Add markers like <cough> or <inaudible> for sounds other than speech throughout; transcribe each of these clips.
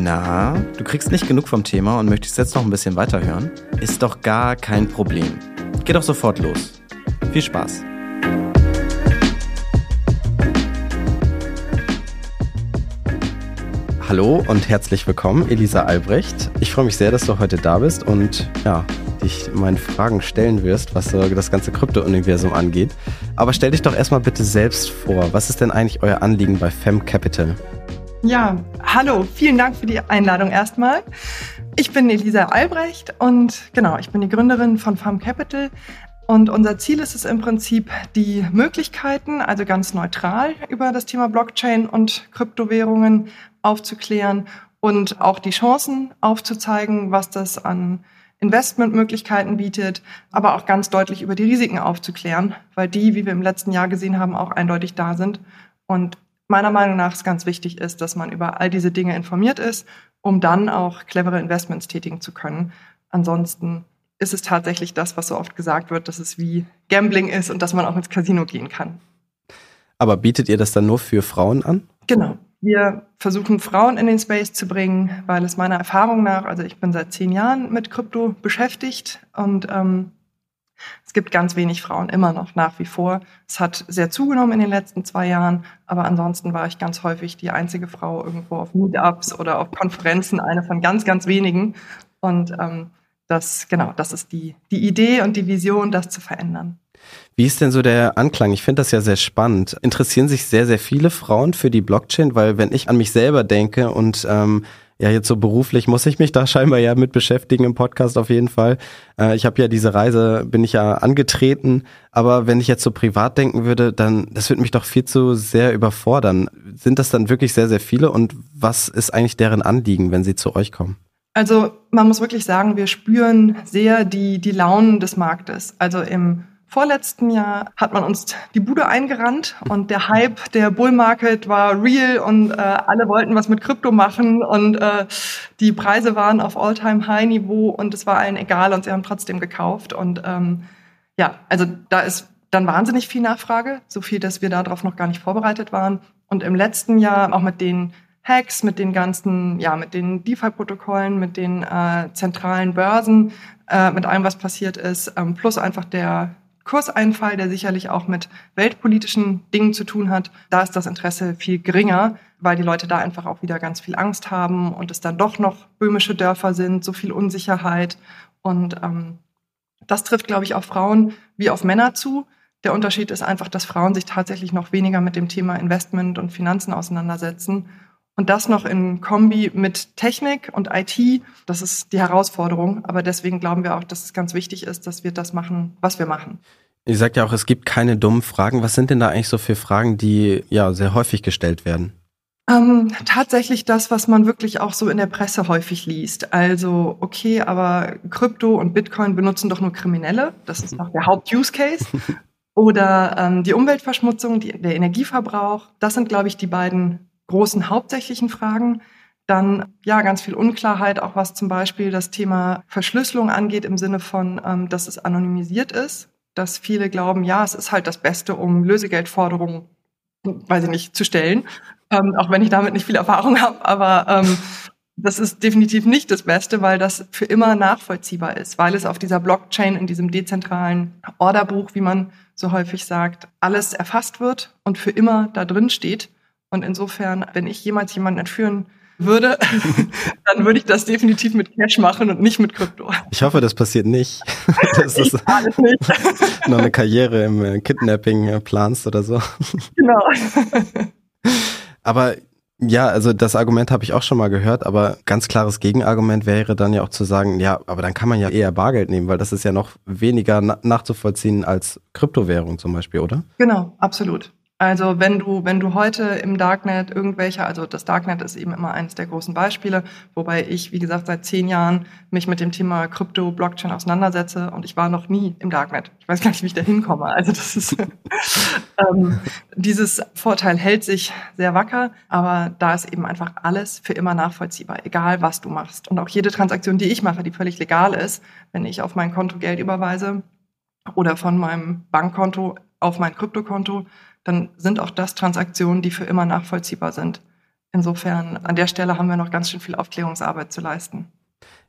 Na, du kriegst nicht genug vom Thema und möchtest jetzt noch ein bisschen weiterhören? Ist doch gar kein Problem. Geh doch sofort los. Viel Spaß. Hallo und herzlich willkommen, Elisa Albrecht. Ich freue mich sehr, dass du heute da bist und ja, dich meinen Fragen stellen wirst, was das ganze Krypto-Universum angeht. Aber stell dich doch erstmal bitte selbst vor. Was ist denn eigentlich euer Anliegen bei Fem Capital? Ja, hallo, vielen Dank für die Einladung erstmal. Ich bin Elisa Albrecht und genau, ich bin die Gründerin von Farm Capital. Und unser Ziel ist es im Prinzip, die Möglichkeiten, also ganz neutral über das Thema Blockchain und Kryptowährungen aufzuklären und auch die Chancen aufzuzeigen, was das an Investmentmöglichkeiten bietet, aber auch ganz deutlich über die Risiken aufzuklären, weil die, wie wir im letzten Jahr gesehen haben, auch eindeutig da sind. Und meiner Meinung nach es ganz wichtig ist, dass man über all diese Dinge informiert ist, um dann auch clevere Investments tätigen zu können. Ansonsten ist es tatsächlich das, was so oft gesagt wird, dass es wie Gambling ist und dass man auch ins Casino gehen kann. Aber bietet ihr das dann nur für Frauen an? Genau. Wir versuchen Frauen in den Space zu bringen, weil es meiner Erfahrung nach, also ich bin seit zehn Jahren mit Krypto beschäftigt und ähm, es gibt ganz wenig Frauen immer noch nach wie vor. Es hat sehr zugenommen in den letzten zwei Jahren, aber ansonsten war ich ganz häufig die einzige Frau irgendwo auf Meetups oder auf Konferenzen, eine von ganz, ganz wenigen. Und ähm, das, genau, das ist die, die Idee und die Vision, das zu verändern. Wie ist denn so der Anklang? Ich finde das ja sehr spannend. Interessieren sich sehr, sehr viele Frauen für die Blockchain? Weil wenn ich an mich selber denke und ähm, ja, jetzt so beruflich muss ich mich da scheinbar ja mit beschäftigen im Podcast auf jeden Fall. Äh, ich habe ja diese Reise, bin ich ja angetreten, aber wenn ich jetzt so privat denken würde, dann, das würde mich doch viel zu sehr überfordern. Sind das dann wirklich sehr, sehr viele und was ist eigentlich deren Anliegen, wenn sie zu euch kommen? Also man muss wirklich sagen, wir spüren sehr die, die Launen des Marktes. Also im vorletzten Jahr hat man uns die Bude eingerannt und der Hype, der Bull Market war real und äh, alle wollten was mit Krypto machen und äh, die Preise waren auf All-Time-High-Niveau und es war allen egal und sie haben trotzdem gekauft und ähm, ja, also da ist dann wahnsinnig viel Nachfrage, so viel, dass wir darauf noch gar nicht vorbereitet waren und im letzten Jahr auch mit den Hacks, mit den ganzen, ja, mit den DeFi-Protokollen, mit den äh, zentralen Börsen, äh, mit allem, was passiert ist, ähm, plus einfach der Kurseinfall, der sicherlich auch mit weltpolitischen Dingen zu tun hat, da ist das Interesse viel geringer, weil die Leute da einfach auch wieder ganz viel Angst haben und es dann doch noch böhmische Dörfer sind, so viel Unsicherheit. Und ähm, das trifft, glaube ich, auf Frauen wie auf Männer zu. Der Unterschied ist einfach, dass Frauen sich tatsächlich noch weniger mit dem Thema Investment und Finanzen auseinandersetzen. Und das noch in Kombi mit Technik und IT, das ist die Herausforderung. Aber deswegen glauben wir auch, dass es ganz wichtig ist, dass wir das machen, was wir machen. Ihr sagt ja auch, es gibt keine dummen Fragen. Was sind denn da eigentlich so für Fragen, die ja sehr häufig gestellt werden? Ähm, tatsächlich das, was man wirklich auch so in der Presse häufig liest. Also, okay, aber Krypto und Bitcoin benutzen doch nur Kriminelle. Das ist noch der Haupt-Use-Case. <laughs> Oder ähm, die Umweltverschmutzung, die, der Energieverbrauch. Das sind, glaube ich, die beiden großen hauptsächlichen Fragen. Dann ja ganz viel Unklarheit, auch was zum Beispiel das Thema Verschlüsselung angeht, im Sinne von, ähm, dass es anonymisiert ist, dass viele glauben, ja, es ist halt das Beste, um Lösegeldforderungen, weiß ich nicht, zu stellen, ähm, auch wenn ich damit nicht viel Erfahrung habe, aber ähm, das ist definitiv nicht das Beste, weil das für immer nachvollziehbar ist, weil es auf dieser Blockchain, in diesem dezentralen Orderbuch, wie man so häufig sagt, alles erfasst wird und für immer da drin steht. Und insofern, wenn ich jemals jemanden entführen würde, <laughs> dann würde ich das definitiv mit Cash machen und nicht mit Krypto. Ich hoffe, das passiert nicht. <laughs> Dass du nicht. <laughs> noch eine Karriere im äh, Kidnapping äh, planst oder so. Genau. Aber ja, also das Argument habe ich auch schon mal gehört, aber ganz klares Gegenargument wäre dann ja auch zu sagen, ja, aber dann kann man ja eher Bargeld nehmen, weil das ist ja noch weniger nachzuvollziehen als Kryptowährung zum Beispiel, oder? Genau, absolut. Also wenn du, wenn du heute im Darknet irgendwelche, also das Darknet ist eben immer eines der großen Beispiele, wobei ich, wie gesagt, seit zehn Jahren mich mit dem Thema Krypto, Blockchain auseinandersetze und ich war noch nie im Darknet. Ich weiß gar nicht, wie ich da hinkomme. Also das ist, <laughs> ähm, dieses Vorteil hält sich sehr wacker, aber da ist eben einfach alles für immer nachvollziehbar, egal was du machst. Und auch jede Transaktion, die ich mache, die völlig legal ist, wenn ich auf mein Konto Geld überweise oder von meinem Bankkonto auf mein Kryptokonto, dann sind auch das Transaktionen, die für immer nachvollziehbar sind. insofern, an der Stelle haben wir noch ganz schön viel Aufklärungsarbeit zu leisten.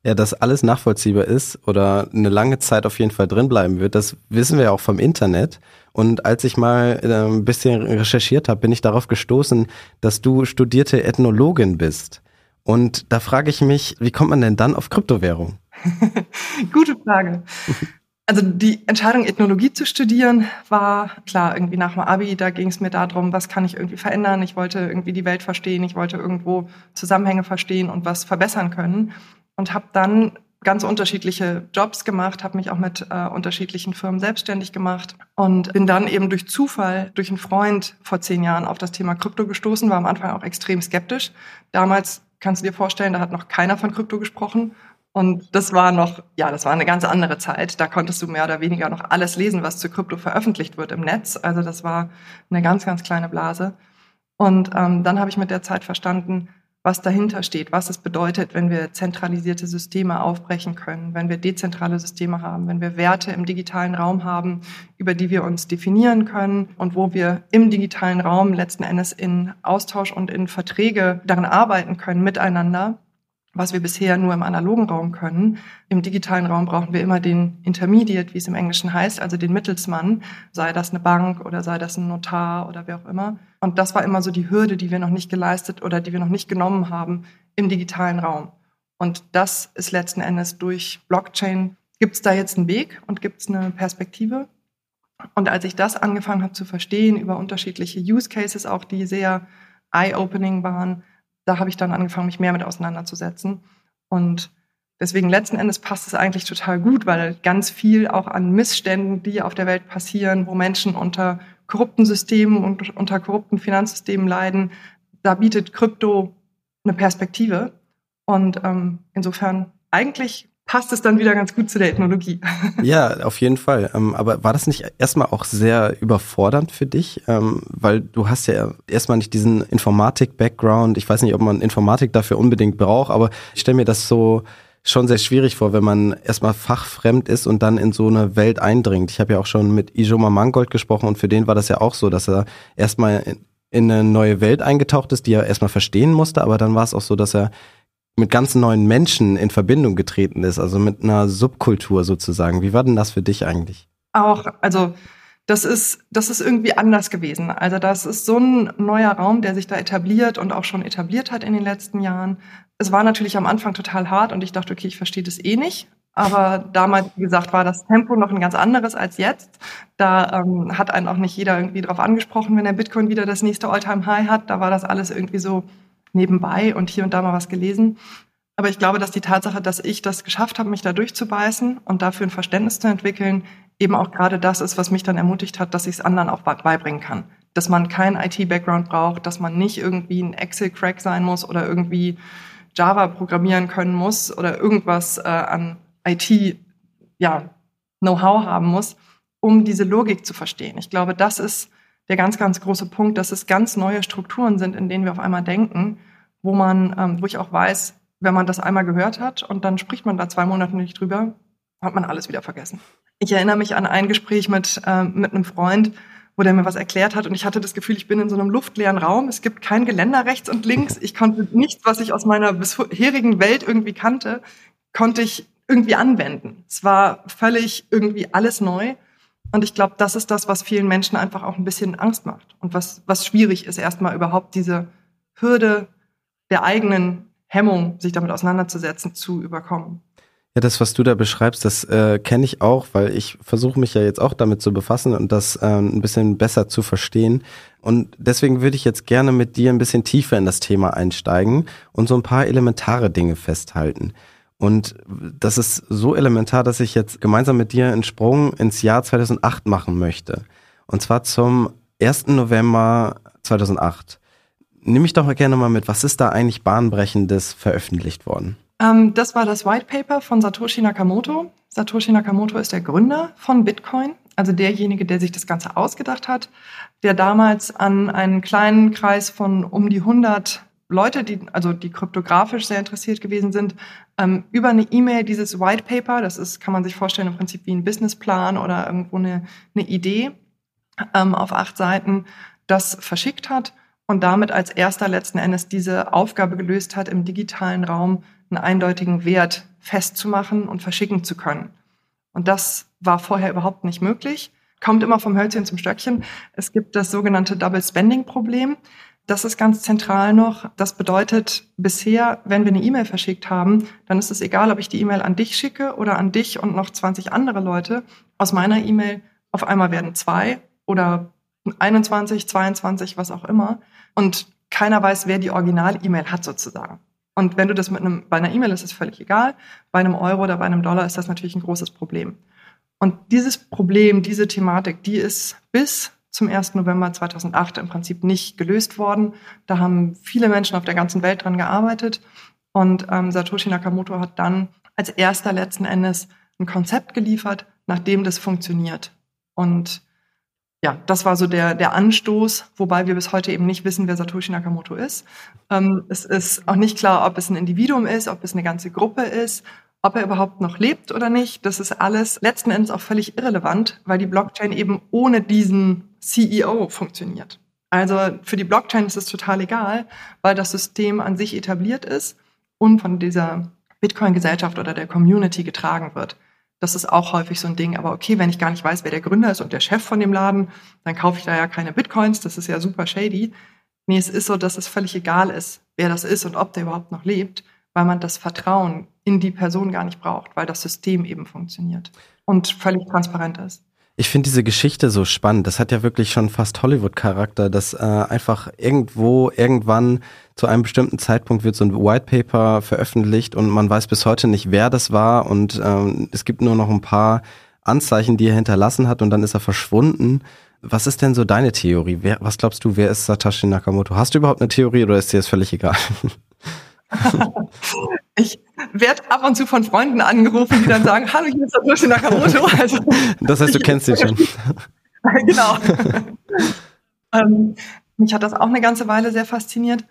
Ja, dass alles nachvollziehbar ist oder eine lange Zeit auf jeden Fall drinbleiben wird, das wissen wir ja auch vom Internet. Und als ich mal äh, ein bisschen recherchiert habe, bin ich darauf gestoßen, dass du studierte Ethnologin bist. Und da frage ich mich, wie kommt man denn dann auf Kryptowährung? <laughs> Gute Frage. <laughs> Also die Entscheidung, Ethnologie zu studieren, war klar, irgendwie nach dem Abi, da ging es mir darum, was kann ich irgendwie verändern. Ich wollte irgendwie die Welt verstehen, ich wollte irgendwo Zusammenhänge verstehen und was verbessern können. Und habe dann ganz unterschiedliche Jobs gemacht, habe mich auch mit äh, unterschiedlichen Firmen selbstständig gemacht und bin dann eben durch Zufall, durch einen Freund vor zehn Jahren auf das Thema Krypto gestoßen, war am Anfang auch extrem skeptisch. Damals kannst du dir vorstellen, da hat noch keiner von Krypto gesprochen. Und das war noch, ja, das war eine ganz andere Zeit. Da konntest du mehr oder weniger noch alles lesen, was zu Krypto veröffentlicht wird im Netz. Also das war eine ganz, ganz kleine Blase. Und ähm, dann habe ich mit der Zeit verstanden, was dahinter steht, was es bedeutet, wenn wir zentralisierte Systeme aufbrechen können, wenn wir dezentrale Systeme haben, wenn wir Werte im digitalen Raum haben, über die wir uns definieren können und wo wir im digitalen Raum letzten Endes in Austausch und in Verträge daran arbeiten können miteinander was wir bisher nur im analogen Raum können. Im digitalen Raum brauchen wir immer den Intermediate, wie es im Englischen heißt, also den Mittelsmann, sei das eine Bank oder sei das ein Notar oder wer auch immer. Und das war immer so die Hürde, die wir noch nicht geleistet oder die wir noch nicht genommen haben im digitalen Raum. Und das ist letzten Endes durch Blockchain. Gibt es da jetzt einen Weg und gibt es eine Perspektive? Und als ich das angefangen habe zu verstehen über unterschiedliche Use Cases, auch die sehr eye-opening waren, da habe ich dann angefangen, mich mehr mit auseinanderzusetzen. Und deswegen letzten Endes passt es eigentlich total gut, weil ganz viel auch an Missständen, die auf der Welt passieren, wo Menschen unter korrupten Systemen und unter korrupten Finanzsystemen leiden, da bietet Krypto eine Perspektive. Und ähm, insofern eigentlich passt es dann wieder ganz gut zu der Ethnologie. <laughs> Ja, auf jeden Fall. Ähm, aber war das nicht erstmal auch sehr überfordernd für dich? Ähm, weil du hast ja erstmal nicht diesen Informatik-Background. Ich weiß nicht, ob man Informatik dafür unbedingt braucht, aber ich stelle mir das so schon sehr schwierig vor, wenn man erstmal fachfremd ist und dann in so eine Welt eindringt. Ich habe ja auch schon mit Ijoma Mangold gesprochen und für den war das ja auch so, dass er erstmal in eine neue Welt eingetaucht ist, die er erstmal verstehen musste, aber dann war es auch so, dass er mit ganz neuen Menschen in Verbindung getreten ist, also mit einer Subkultur sozusagen. Wie war denn das für dich eigentlich? Auch, also das ist, das ist irgendwie anders gewesen. Also das ist so ein neuer Raum, der sich da etabliert und auch schon etabliert hat in den letzten Jahren. Es war natürlich am Anfang total hart und ich dachte, okay, ich verstehe das eh nicht. Aber damals, wie gesagt, war das Tempo noch ein ganz anderes als jetzt. Da ähm, hat einen auch nicht jeder irgendwie drauf angesprochen, wenn der Bitcoin wieder das nächste All-Time-High hat. Da war das alles irgendwie so, nebenbei und hier und da mal was gelesen. Aber ich glaube, dass die Tatsache, dass ich das geschafft habe, mich da durchzubeißen und dafür ein Verständnis zu entwickeln, eben auch gerade das ist, was mich dann ermutigt hat, dass ich es anderen auch beibringen kann. Dass man keinen IT-Background braucht, dass man nicht irgendwie ein Excel-Crack sein muss oder irgendwie Java programmieren können muss oder irgendwas äh, an IT, ja, Know-how haben muss, um diese Logik zu verstehen. Ich glaube, das ist der ganz, ganz große Punkt, dass es ganz neue Strukturen sind, in denen wir auf einmal denken, wo man, ähm, wo ich auch weiß, wenn man das einmal gehört hat und dann spricht man da zwei Monate nicht drüber, hat man alles wieder vergessen. Ich erinnere mich an ein Gespräch mit, äh, mit einem Freund, wo der mir was erklärt hat und ich hatte das Gefühl, ich bin in so einem luftleeren Raum. Es gibt kein Geländer rechts und links. Ich konnte nichts, was ich aus meiner bisherigen Welt irgendwie kannte, konnte ich irgendwie anwenden. Es war völlig irgendwie alles neu. Und ich glaube, das ist das, was vielen Menschen einfach auch ein bisschen Angst macht und was, was schwierig ist, erstmal überhaupt diese Hürde der eigenen Hemmung, sich damit auseinanderzusetzen, zu überkommen. Ja, das, was du da beschreibst, das äh, kenne ich auch, weil ich versuche mich ja jetzt auch damit zu befassen und das äh, ein bisschen besser zu verstehen. Und deswegen würde ich jetzt gerne mit dir ein bisschen tiefer in das Thema einsteigen und so ein paar elementare Dinge festhalten. Und das ist so elementar, dass ich jetzt gemeinsam mit dir einen Sprung ins Jahr 2008 machen möchte. Und zwar zum 1. November 2008. Nimm mich doch gerne mal mit, was ist da eigentlich bahnbrechendes veröffentlicht worden? Ähm, das war das White Paper von Satoshi Nakamoto. Satoshi Nakamoto ist der Gründer von Bitcoin, also derjenige, der sich das Ganze ausgedacht hat, der damals an einen kleinen Kreis von um die 100 Leute, die, also die kryptografisch sehr interessiert gewesen sind, ähm, über eine E-Mail dieses White Paper, das ist, kann man sich vorstellen, im Prinzip wie ein Businessplan oder irgendwo eine, eine Idee ähm, auf acht Seiten, das verschickt hat und damit als erster letzten Endes diese Aufgabe gelöst hat, im digitalen Raum einen eindeutigen Wert festzumachen und verschicken zu können. Und das war vorher überhaupt nicht möglich. Kommt immer vom Hölzchen zum Stöckchen. Es gibt das sogenannte Double Spending Problem. Das ist ganz zentral noch. Das bedeutet, bisher, wenn wir eine E-Mail verschickt haben, dann ist es egal, ob ich die E-Mail an dich schicke oder an dich und noch 20 andere Leute. Aus meiner E-Mail auf einmal werden zwei oder 21, 22, was auch immer. Und keiner weiß, wer die Original-E-Mail hat sozusagen. Und wenn du das mit einem, bei einer E-Mail ist es völlig egal. Bei einem Euro oder bei einem Dollar ist das natürlich ein großes Problem. Und dieses Problem, diese Thematik, die ist bis zum 1. November 2008 im Prinzip nicht gelöst worden. Da haben viele Menschen auf der ganzen Welt dran gearbeitet. Und ähm, Satoshi Nakamoto hat dann als erster letzten Endes ein Konzept geliefert, nach dem das funktioniert. Und ja, das war so der, der Anstoß, wobei wir bis heute eben nicht wissen, wer Satoshi Nakamoto ist. Ähm, es ist auch nicht klar, ob es ein Individuum ist, ob es eine ganze Gruppe ist, ob er überhaupt noch lebt oder nicht. Das ist alles letzten Endes auch völlig irrelevant, weil die Blockchain eben ohne diesen CEO funktioniert. Also für die Blockchain ist es total egal, weil das System an sich etabliert ist und von dieser Bitcoin-Gesellschaft oder der Community getragen wird. Das ist auch häufig so ein Ding. Aber okay, wenn ich gar nicht weiß, wer der Gründer ist und der Chef von dem Laden, dann kaufe ich da ja keine Bitcoins. Das ist ja super shady. Nee, es ist so, dass es völlig egal ist, wer das ist und ob der überhaupt noch lebt, weil man das Vertrauen in die Person gar nicht braucht, weil das System eben funktioniert und völlig transparent ist. Ich finde diese Geschichte so spannend. Das hat ja wirklich schon fast Hollywood-Charakter, dass äh, einfach irgendwo, irgendwann zu einem bestimmten Zeitpunkt wird so ein White Paper veröffentlicht und man weiß bis heute nicht, wer das war und ähm, es gibt nur noch ein paar Anzeichen, die er hinterlassen hat und dann ist er verschwunden. Was ist denn so deine Theorie? Wer, was glaubst du, wer ist Satoshi Nakamoto? Hast du überhaupt eine Theorie oder ist dir das völlig egal? <laughs> <laughs> ich werde ab und zu von Freunden angerufen, die dann sagen, hallo, hier ist Satoshi Nakamoto. <laughs> Also, das heißt, du kennst ihn schon. <laughs> genau. ähm, mich hat das auch eine ganze Weile sehr fasziniert.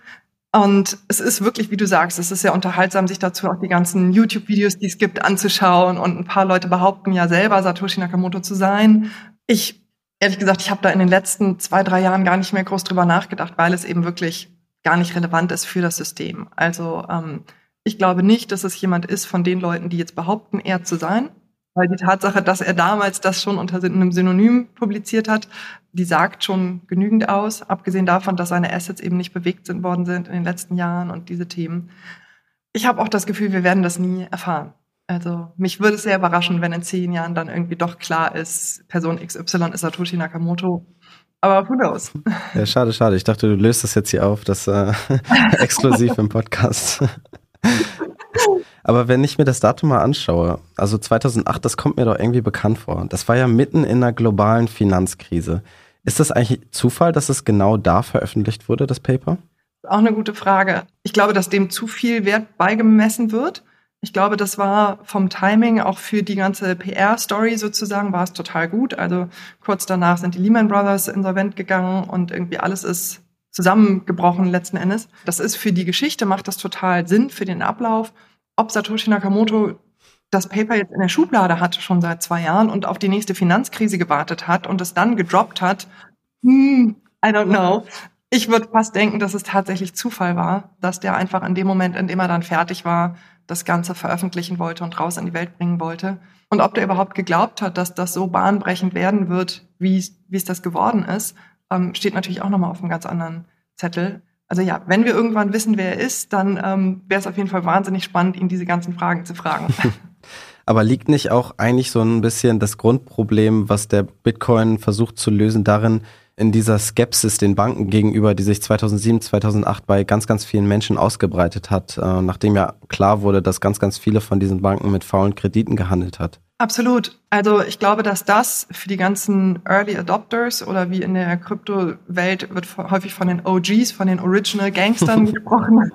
Und es ist wirklich, wie du sagst, es ist sehr unterhaltsam, sich dazu auch die ganzen YouTube-Videos, die es gibt, anzuschauen. Und ein paar Leute behaupten ja selber, Satoshi Nakamoto zu sein. Ich, ehrlich gesagt, ich habe da in den letzten zwei, drei Jahren gar nicht mehr groß drüber nachgedacht, weil es eben wirklich gar nicht relevant ist für das System. Also ähm, ich glaube nicht, dass es jemand ist von den Leuten, die jetzt behaupten, er zu sein. Weil die Tatsache, dass er damals das schon unter einem Synonym publiziert hat, die sagt schon genügend aus, abgesehen davon, dass seine Assets eben nicht bewegt sind worden sind in den letzten Jahren und diese Themen. Ich habe auch das Gefühl, wir werden das nie erfahren. Also mich würde es sehr überraschen, wenn in zehn Jahren dann irgendwie doch klar ist, Person XY ist Satoshi Nakamoto aber who knows? <laughs> Ja, schade, schade. Ich dachte, du löst das jetzt hier auf, das äh, <laughs> exklusiv im Podcast. Aber wenn ich mir das Datum mal anschaue, also 2008, das kommt mir doch irgendwie bekannt vor. Das war ja mitten in einer globalen Finanzkrise. Ist das eigentlich Zufall, dass es genau da veröffentlicht wurde, das Paper? Auch eine gute Frage. Ich glaube, dass dem zu viel Wert beigemessen wird. Ich glaube, das war vom Timing auch für die ganze PR-Story sozusagen war es total gut. Also kurz danach sind die Lehman Brothers insolvent gegangen und irgendwie alles ist zusammengebrochen letzten Endes. Das ist für die Geschichte macht das total Sinn für den Ablauf. Ob Satoshi Nakamoto das Paper jetzt in der Schublade hatte schon seit zwei Jahren und auf die nächste Finanzkrise gewartet hat und es dann gedroppt hat, hm, I don't know. Ich würde fast denken, dass es tatsächlich Zufall war, dass der einfach in dem Moment, in dem er dann fertig war, das Ganze veröffentlichen wollte und raus in die Welt bringen wollte. Und ob der überhaupt geglaubt hat, dass das so bahnbrechend werden wird, wie es das geworden ist, ähm, steht natürlich auch nochmal auf einem ganz anderen Zettel. Also ja, wenn wir irgendwann wissen, wer er ist, dann ähm, wäre es auf jeden Fall wahnsinnig spannend, ihn diese ganzen Fragen zu fragen. <laughs> <laughs> Aber liegt nicht auch eigentlich so ein bisschen das Grundproblem, was der Bitcoin versucht zu lösen, darin, in dieser Skepsis den Banken gegenüber, die sich 2007, 2008 bei ganz, ganz vielen Menschen ausgebreitet hat, äh, nachdem ja klar wurde, dass ganz, ganz viele von diesen Banken mit faulen Krediten gehandelt hat. Absolut. Also ich glaube, dass das für die ganzen Early Adopters oder wie in der Kryptowelt wird häufig von den OGs, von den Original Gangstern <laughs> gesprochen,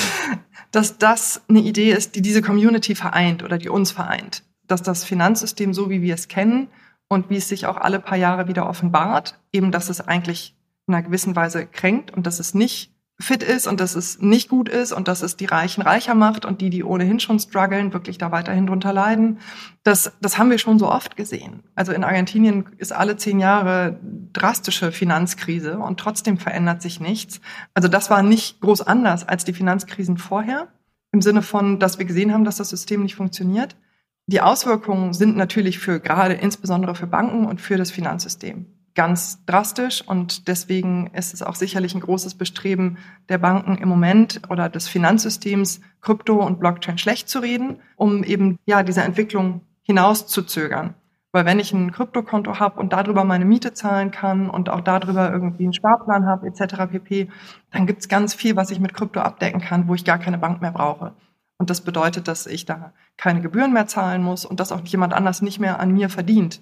<laughs> dass das eine Idee ist, die diese Community vereint oder die uns vereint. Dass das Finanzsystem, so wie wir es kennen, und wie es sich auch alle paar Jahre wieder offenbart, eben dass es eigentlich in einer gewissen Weise kränkt und dass es nicht fit ist und dass es nicht gut ist und dass es die Reichen reicher macht und die, die ohnehin schon strugglen, wirklich da weiterhin drunter leiden. Das, das haben wir schon so oft gesehen. Also in Argentinien ist alle zehn Jahre drastische Finanzkrise und trotzdem verändert sich nichts. Also das war nicht groß anders als die Finanzkrisen vorher, im Sinne von, dass wir gesehen haben, dass das System nicht funktioniert. Die Auswirkungen sind natürlich für gerade insbesondere für Banken und für das Finanzsystem ganz drastisch und deswegen ist es auch sicherlich ein großes Bestreben der Banken im Moment oder des Finanzsystems, Krypto und Blockchain schlecht zu reden, um eben ja diese Entwicklung hinauszuzögern. Weil wenn ich ein Kryptokonto habe und darüber meine Miete zahlen kann und auch darüber irgendwie einen Sparplan habe etc. pp, dann gibt's ganz viel, was ich mit Krypto abdecken kann, wo ich gar keine Bank mehr brauche. Und das bedeutet, dass ich da keine Gebühren mehr zahlen muss und dass auch jemand anders nicht mehr an mir verdient.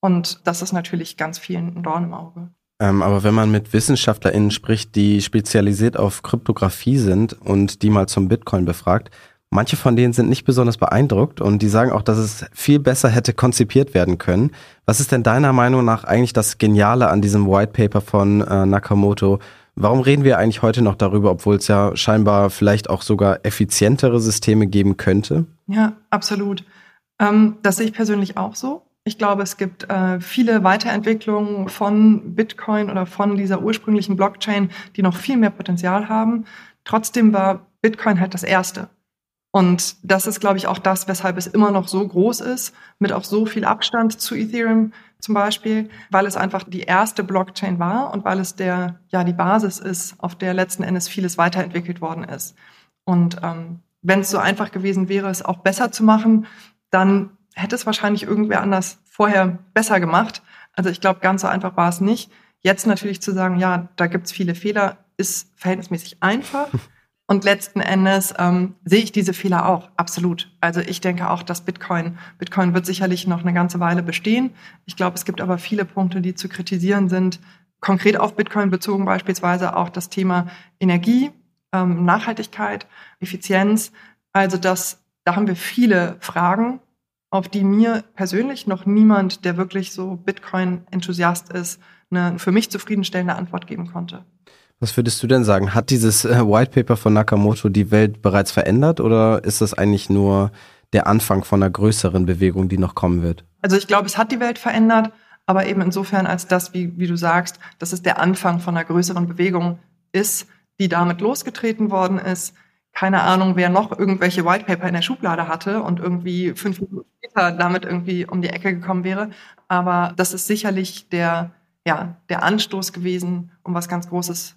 Und das ist natürlich ganz vielen ein Dorn im Auge. Ähm, aber wenn man mit WissenschaftlerInnen spricht, die spezialisiert auf Kryptographie sind und die mal zum Bitcoin befragt, manche von denen sind nicht besonders beeindruckt und die sagen auch, dass es viel besser hätte konzipiert werden können. Was ist denn deiner Meinung nach eigentlich das Geniale an diesem White Paper von äh, Nakamoto? Warum reden wir eigentlich heute noch darüber, obwohl es ja scheinbar vielleicht auch sogar effizientere Systeme geben könnte? Ja, absolut. Ähm, das sehe ich persönlich auch so. Ich glaube, es gibt äh, viele Weiterentwicklungen von Bitcoin oder von dieser ursprünglichen Blockchain, die noch viel mehr Potenzial haben. Trotzdem war Bitcoin halt das erste. Und das ist, glaube ich, auch das, weshalb es immer noch so groß ist, mit auch so viel Abstand zu Ethereum zum Beispiel, weil es einfach die erste Blockchain war und weil es der, ja, die Basis ist, auf der letzten Endes vieles weiterentwickelt worden ist. Und ähm, wenn es so einfach gewesen wäre, es auch besser zu machen, dann hätte es wahrscheinlich irgendwer anders vorher besser gemacht. Also ich glaube, ganz so einfach war es nicht. Jetzt natürlich zu sagen, ja, da gibt's viele Fehler, ist verhältnismäßig einfach. <laughs> Und letzten Endes ähm, sehe ich diese Fehler auch, absolut. Also ich denke auch, dass Bitcoin, Bitcoin wird sicherlich noch eine ganze Weile bestehen. Ich glaube, es gibt aber viele Punkte, die zu kritisieren sind. Konkret auf Bitcoin bezogen beispielsweise auch das Thema Energie, ähm, Nachhaltigkeit, Effizienz. Also das, da haben wir viele Fragen auf die mir persönlich noch niemand, der wirklich so Bitcoin-Enthusiast ist, eine für mich zufriedenstellende Antwort geben konnte. Was würdest du denn sagen? Hat dieses äh, White Paper von Nakamoto die Welt bereits verändert oder ist das eigentlich nur der Anfang von einer größeren Bewegung, die noch kommen wird? Also ich glaube, es hat die Welt verändert, aber eben insofern als das, wie, wie du sagst, dass es der Anfang von einer größeren Bewegung ist, die damit losgetreten worden ist, keine Ahnung, wer noch irgendwelche Whitepaper in der Schublade hatte und irgendwie fünf Minuten später damit irgendwie um die Ecke gekommen wäre. Aber das ist sicherlich der, ja, der Anstoß gewesen, um was ganz Großes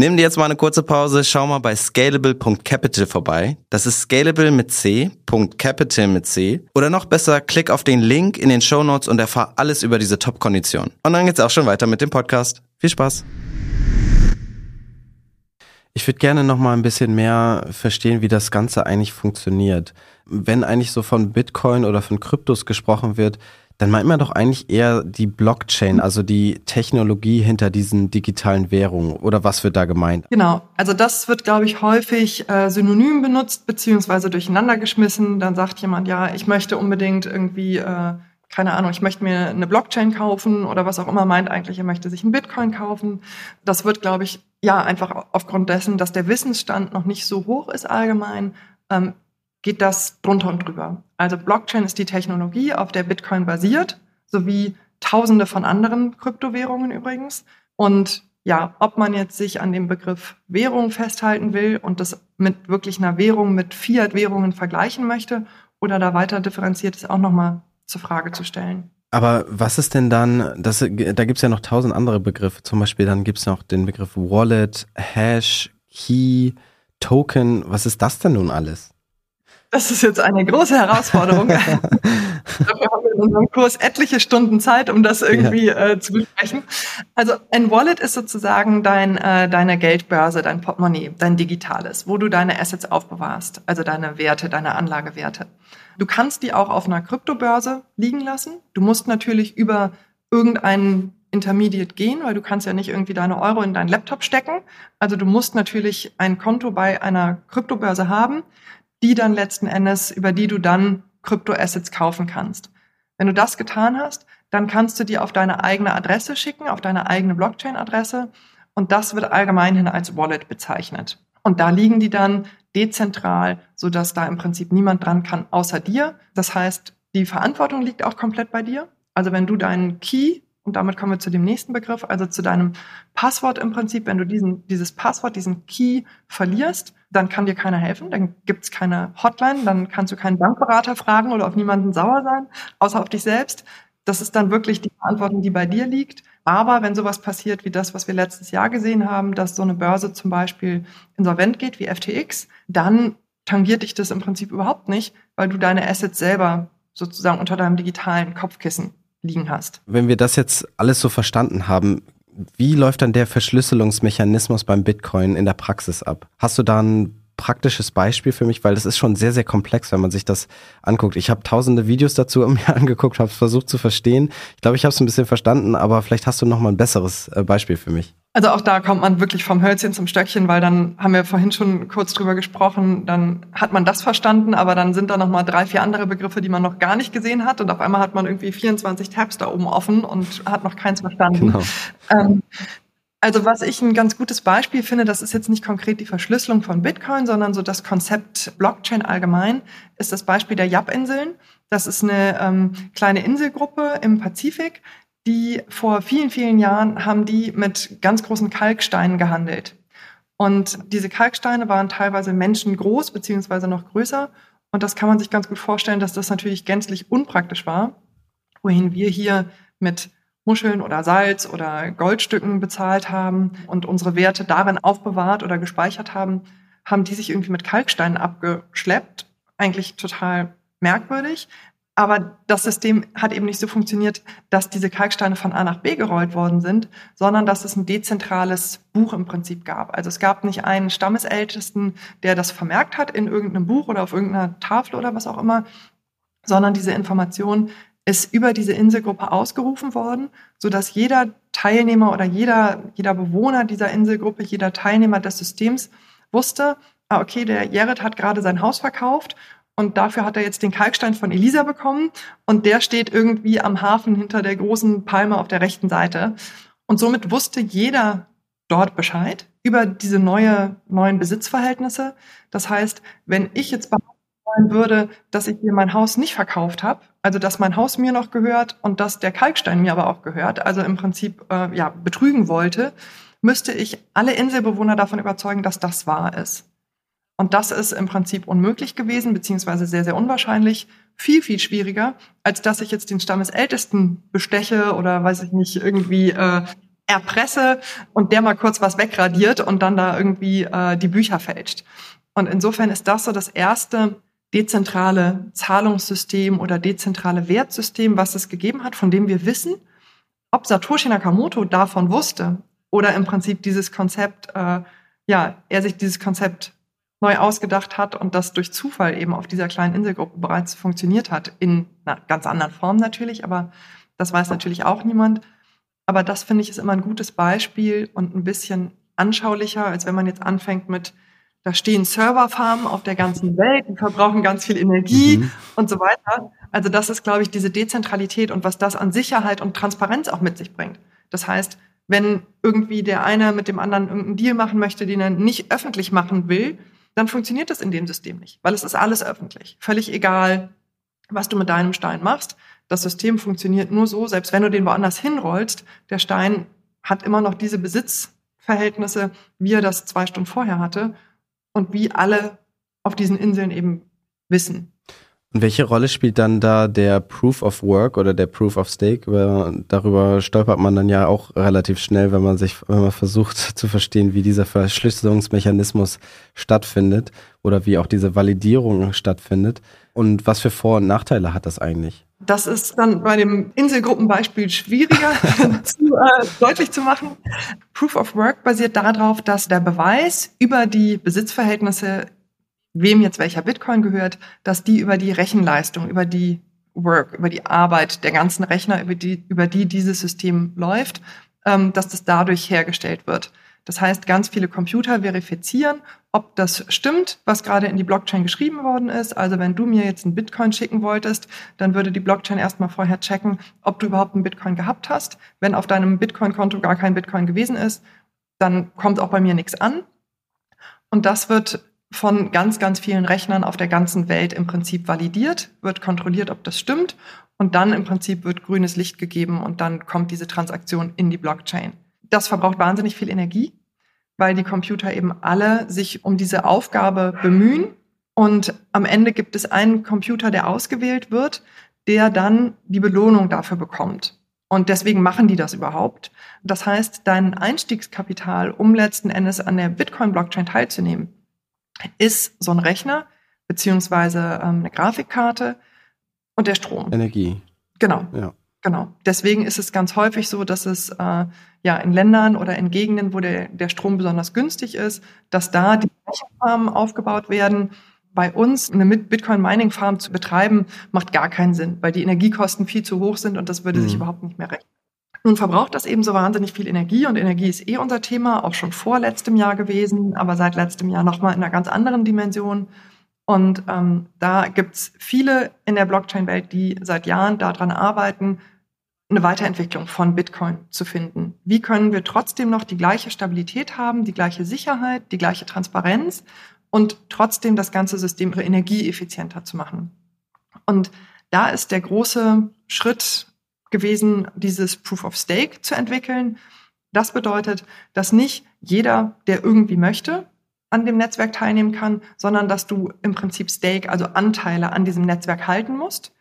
Nimm dir jetzt mal eine kurze Pause, schau mal bei scalable.capital vorbei. Das ist scalable mit C, .capital mit C. Oder noch besser, klick auf den Link in den Show Notes und erfahr alles über diese Top-Kondition. Und dann geht's auch schon weiter mit dem Podcast. Viel Spaß! Ich würde gerne noch mal ein bisschen mehr verstehen, wie das Ganze eigentlich funktioniert. Wenn eigentlich so von Bitcoin oder von Kryptos gesprochen wird, dann meint man doch eigentlich eher die Blockchain, also die Technologie hinter diesen digitalen Währungen. Oder was wird da gemeint? Genau, also das wird, glaube ich, häufig äh, synonym benutzt beziehungsweise durcheinander geschmissen. Dann sagt jemand, ja, ich möchte unbedingt irgendwie, äh, keine Ahnung, ich möchte mir eine Blockchain kaufen oder was auch immer meint eigentlich, er möchte sich einen Bitcoin kaufen. Das wird, glaube ich, ja, einfach aufgrund dessen, dass der Wissensstand noch nicht so hoch ist allgemein, ähm, geht das drunter und drüber. Also Blockchain ist die Technologie, auf der Bitcoin basiert, sowie tausende von anderen Kryptowährungen übrigens. Und ja, ob man jetzt sich an dem Begriff Währung festhalten will und das mit wirklich einer Währung, mit Fiat-Währungen vergleichen möchte oder da weiter differenziert ist, auch nochmal zur Frage zu stellen. Aber was ist denn dann, das, da gibt's ja noch tausend andere Begriffe, zum Beispiel dann gibt's noch den Begriff Wallet, Hash, Key, Token. Was ist das denn nun alles? Das ist jetzt eine große Herausforderung. <laughs> Dafür haben wir in unserem Kurs etliche Stunden Zeit, um das irgendwie ja. äh, zu besprechen. Also ein Wallet ist sozusagen dein, äh, deine Geldbörse, dein Portemonnaie, dein digitales, wo du deine Assets aufbewahrst, also deine Werte, deine Anlagewerte. Du kannst die auch auf einer Kryptobörse liegen lassen. Du musst natürlich über irgendeinen Intermediate gehen, weil du kannst ja nicht irgendwie deine Euro in deinen Laptop stecken. Also du musst natürlich ein Konto bei einer Kryptobörse haben die dann letzten Endes, über die du dann Kryptoassets kaufen kannst. Wenn du das getan hast, dann kannst du die auf deine eigene Adresse schicken, auf deine eigene Blockchain-Adresse. Und das wird allgemeinhin als Wallet bezeichnet. Und da liegen die dann dezentral, so dass da im Prinzip niemand dran kann, außer dir. Das heißt, die Verantwortung liegt auch komplett bei dir. Also wenn du deinen Key und damit kommen wir zu dem nächsten Begriff, also zu deinem Passwort im Prinzip. Wenn du diesen, dieses Passwort, diesen Key verlierst, dann kann dir keiner helfen, dann gibt es keine Hotline, dann kannst du keinen Bankberater fragen oder auf niemanden sauer sein, außer auf dich selbst. Das ist dann wirklich die Verantwortung, die bei dir liegt. Aber wenn sowas passiert wie das, was wir letztes Jahr gesehen haben, dass so eine Börse zum Beispiel insolvent geht wie FTX, dann tangiert dich das im Prinzip überhaupt nicht, weil du deine Assets selber sozusagen unter deinem digitalen Kopfkissen liegen hast. Wenn wir das jetzt alles so verstanden haben, wie läuft dann der Verschlüsselungsmechanismus beim Bitcoin in der Praxis ab? Hast du da ein praktisches Beispiel für mich, weil das ist schon sehr, sehr komplex, wenn man sich das anguckt. Ich habe tausende Videos dazu <laughs> mir angeguckt, habe es versucht zu verstehen. Ich glaube, ich habe es ein bisschen verstanden, aber vielleicht hast du noch mal ein besseres äh, Beispiel für mich. Also auch da kommt man wirklich vom Hölzchen zum Stöckchen, weil dann haben wir vorhin schon kurz drüber gesprochen, dann hat man das verstanden, aber dann sind da noch mal drei, vier andere Begriffe, die man noch gar nicht gesehen hat und auf einmal hat man irgendwie 24 Tabs da oben offen und hat noch keins verstanden. Genau. Ähm, also was ich ein ganz gutes Beispiel finde, das ist jetzt nicht konkret die Verschlüsselung von Bitcoin, sondern so das Konzept Blockchain allgemein, ist das Beispiel der Yap-Inseln. Das ist eine ähm, kleine Inselgruppe im Pazifik, die vor vielen, vielen Jahren haben die mit ganz großen Kalksteinen gehandelt. Und diese Kalksteine waren teilweise menschengroß beziehungsweise noch größer. Und das kann man sich ganz gut vorstellen, dass das natürlich gänzlich unpraktisch war, wohin wir hier mit Muscheln oder Salz oder Goldstücken bezahlt haben und unsere Werte darin aufbewahrt oder gespeichert haben, haben die sich irgendwie mit Kalksteinen abgeschleppt. Eigentlich total merkwürdig. Aber das System hat eben nicht so funktioniert, dass diese Kalksteine von A nach B gerollt worden sind, sondern dass es ein dezentrales Buch im Prinzip gab. Also es gab nicht einen Stammesältesten, der das vermerkt hat in irgendeinem Buch oder auf irgendeiner Tafel oder was auch immer, sondern diese Information ist über diese Inselgruppe ausgerufen worden, so dass jeder Teilnehmer oder jeder, jeder Bewohner dieser Inselgruppe, jeder Teilnehmer des Systems wusste, ah, okay, der Jared hat gerade sein Haus verkauft und dafür hat er jetzt den Kalkstein von Elisa bekommen und der steht irgendwie am Hafen hinter der großen Palme auf der rechten Seite. Und somit wusste jeder dort Bescheid über diese neue, neuen Besitzverhältnisse. Das heißt, wenn ich jetzt behaupten würde, dass ich hier mein Haus nicht verkauft habe, also dass mein Haus mir noch gehört und dass der Kalkstein mir aber auch gehört, also im Prinzip äh, ja betrügen wollte, müsste ich alle Inselbewohner davon überzeugen, dass das wahr ist. Und das ist im Prinzip unmöglich gewesen, beziehungsweise sehr, sehr unwahrscheinlich. Viel, viel schwieriger, als dass ich jetzt den Stammesältesten besteche oder weiß ich nicht, irgendwie äh, erpresse und der mal kurz was wegradiert und dann da irgendwie äh, die Bücher fälscht. Und insofern ist das so das erste dezentrale Zahlungssystem oder dezentrale Wertsystem, was es gegeben hat, von dem wir wissen, ob Satoshi Nakamoto davon wusste oder im Prinzip dieses Konzept, äh, ja, er sich dieses Konzept neu ausgedacht hat und das durch Zufall eben auf dieser kleinen Inselgruppe bereits funktioniert hat. In einer ganz anderen Form natürlich, aber das weiß natürlich auch niemand. Aber das finde ich ist immer ein gutes Beispiel und ein bisschen anschaulicher, als wenn man jetzt anfängt mit, da stehen Serverfarmen auf der ganzen Welt, die verbrauchen ganz viel Energie mhm. und so weiter. Also das ist, glaube ich, diese Dezentralität und was das an Sicherheit und Transparenz auch mit sich bringt. Das heißt, wenn irgendwie der eine mit dem anderen irgendeinen Deal machen möchte, den er nicht öffentlich machen will, dann funktioniert das in dem System nicht, weil es ist alles öffentlich. Völlig egal, was du mit deinem Stein machst. Das System funktioniert nur so, selbst wenn du den woanders hinrollst, der Stein hat immer noch diese Besitzverhältnisse, wie er das zwei Stunden vorher hatte und wie alle auf diesen Inseln eben wissen. Und welche Rolle spielt dann da der Proof of Work oder der Proof of Stake? Darüber stolpert man dann ja auch relativ schnell, wenn man sich, wenn man versucht <laughs> zu verstehen, wie dieser Verschlüsselungsmechanismus stattfindet oder wie auch diese Validierung stattfindet. Und was für Vor- und Nachteile hat das eigentlich? Das ist dann bei dem Inselgruppenbeispiel schwieriger <laughs> zu, äh, deutlich zu machen. Proof of Work basiert darauf, dass der Beweis über die Besitzverhältnisse wem jetzt welcher Bitcoin gehört, dass die über die Rechenleistung, über die Work, über die Arbeit der ganzen Rechner, über die, über die dieses System läuft, ähm, dass das dadurch hergestellt wird. Das heißt, ganz viele Computer verifizieren, ob das stimmt, was gerade in die Blockchain geschrieben worden ist. Also wenn du mir jetzt einen Bitcoin schicken wolltest, dann würde die Blockchain erstmal vorher checken, ob du überhaupt einen Bitcoin gehabt hast. Wenn auf deinem Bitcoin-Konto gar kein Bitcoin gewesen ist, dann kommt auch bei mir nichts an. Und das wird von ganz, ganz vielen Rechnern auf der ganzen Welt im Prinzip validiert, wird kontrolliert, ob das stimmt und dann im Prinzip wird grünes Licht gegeben und dann kommt diese Transaktion in die Blockchain. Das verbraucht wahnsinnig viel Energie, weil die Computer eben alle sich um diese Aufgabe bemühen und am Ende gibt es einen Computer, der ausgewählt wird, der dann die Belohnung dafür bekommt. Und deswegen machen die das überhaupt. Das heißt, dein Einstiegskapital, um letzten Endes an der Bitcoin-Blockchain teilzunehmen, ist so ein Rechner beziehungsweise ähm, eine Grafikkarte und der Strom. Energie. Genau. Ja. Genau. Deswegen ist es ganz häufig so, dass es äh, ja in Ländern oder in Gegenden, wo der, der Strom besonders günstig ist, dass da die Rechenfarmen aufgebaut werden. Bei uns eine Bitcoin-Mining-Farm zu betreiben, macht gar keinen Sinn, weil die Energiekosten viel zu hoch sind und das würde mhm. sich überhaupt nicht mehr rechnen. Nun verbraucht das eben so wahnsinnig viel Energie und Energie ist eh unser Thema, auch schon vor letztem Jahr gewesen, aber seit letztem Jahr nochmal in einer ganz anderen Dimension. Und ähm, da gibt's viele in der Blockchain-Welt, die seit Jahren daran arbeiten, eine Weiterentwicklung von Bitcoin zu finden. Wie können wir trotzdem noch die gleiche Stabilität haben, die gleiche Sicherheit, die gleiche Transparenz und trotzdem das ganze System energieeffizienter zu machen? Und da ist der große Schritt gewesen, dieses Proof of Stake zu entwickeln. Das bedeutet, dass nicht jeder, der irgendwie möchte, an dem Netzwerk teilnehmen kann, sondern dass du im Prinzip Stake, also Anteile an diesem Netzwerk halten musst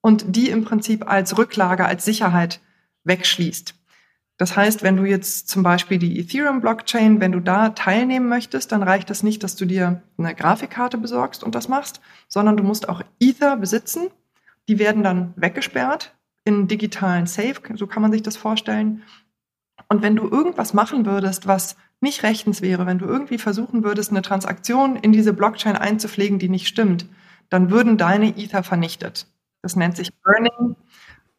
und die im Prinzip als Rücklage, als Sicherheit wegschließt. Das heißt, wenn du jetzt zum Beispiel die Ethereum-Blockchain, wenn du da teilnehmen möchtest, dann reicht es nicht, dass du dir eine Grafikkarte besorgst und das machst, sondern du musst auch Ether besitzen. Die werden dann weggesperrt in digitalen Safe, so kann man sich das vorstellen. Und wenn du irgendwas machen würdest, was nicht rechtens wäre, wenn du irgendwie versuchen würdest, eine Transaktion in diese Blockchain einzupflegen, die nicht stimmt, dann würden deine Ether vernichtet. Das nennt sich Burning.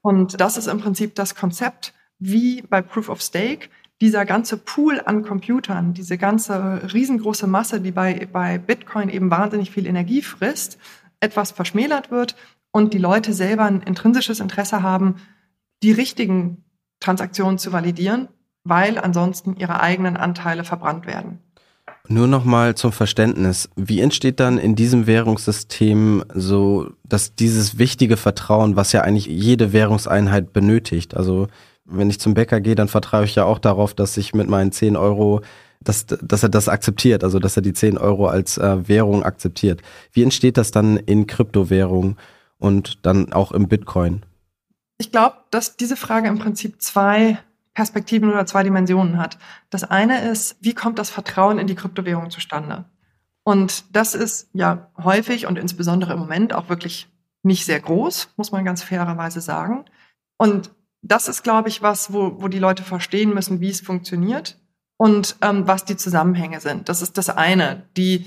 Und das ist im Prinzip das Konzept, wie bei Proof of Stake dieser ganze Pool an Computern, diese ganze riesengroße Masse, die bei, bei Bitcoin eben wahnsinnig viel Energie frisst, etwas verschmälert wird und die Leute selber ein intrinsisches Interesse haben, die richtigen Transaktionen zu validieren, weil ansonsten ihre eigenen Anteile verbrannt werden. Nur noch mal zum Verständnis. Wie entsteht dann in diesem Währungssystem so, dass dieses wichtige Vertrauen, was ja eigentlich jede Währungseinheit benötigt? Also, wenn ich zum Bäcker gehe, dann vertraue ich ja auch darauf, dass ich mit meinen 10 Euro, dass, dass er das akzeptiert, also dass er die 10 Euro als äh, Währung akzeptiert. Wie entsteht das dann in Kryptowährungen? Und dann auch im Bitcoin? Ich glaube, dass diese Frage im Prinzip zwei Perspektiven oder zwei Dimensionen hat. Das eine ist, wie kommt das Vertrauen in die Kryptowährung zustande? Und das ist ja häufig und insbesondere im Moment auch wirklich nicht sehr groß, muss man ganz fairerweise sagen. Und das ist, glaube ich, was, wo, wo die Leute verstehen müssen, wie es funktioniert und ähm, was die Zusammenhänge sind. Das ist das eine. Die,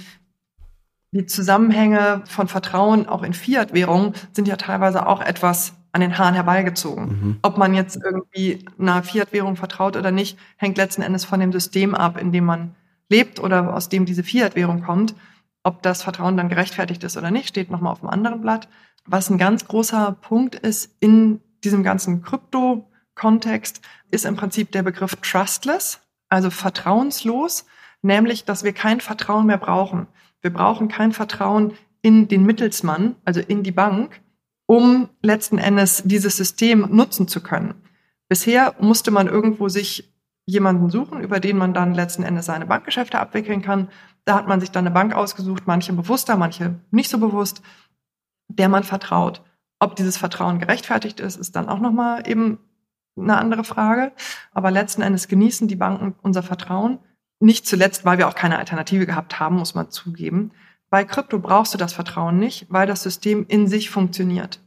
die Zusammenhänge von Vertrauen auch in Fiat-Währungen sind ja teilweise auch etwas an den Haaren herbeigezogen. Mhm. Ob man jetzt irgendwie einer Fiat-Währung vertraut oder nicht, hängt letzten Endes von dem System ab, in dem man lebt oder aus dem diese Fiat-Währung kommt. Ob das Vertrauen dann gerechtfertigt ist oder nicht, steht nochmal auf dem anderen Blatt. Was ein ganz großer Punkt ist in diesem ganzen Krypto-Kontext, ist im Prinzip der Begriff trustless, also vertrauenslos, nämlich, dass wir kein Vertrauen mehr brauchen. Wir brauchen kein Vertrauen in den Mittelsmann, also in die Bank, um letzten Endes dieses System nutzen zu können. Bisher musste man irgendwo sich jemanden suchen, über den man dann letzten Endes seine Bankgeschäfte abwickeln kann. Da hat man sich dann eine Bank ausgesucht, manche bewusster, manche nicht so bewusst. der man vertraut. Ob dieses Vertrauen gerechtfertigt ist, ist dann auch nochmal eben eine andere Frage. Aber letzten Endes genießen die Banken unser Vertrauen. Nicht zuletzt, weil wir auch keine Alternative gehabt haben, muss man zugeben. Bei Krypto brauchst du das Vertrauen nicht, weil das System in sich funktioniert.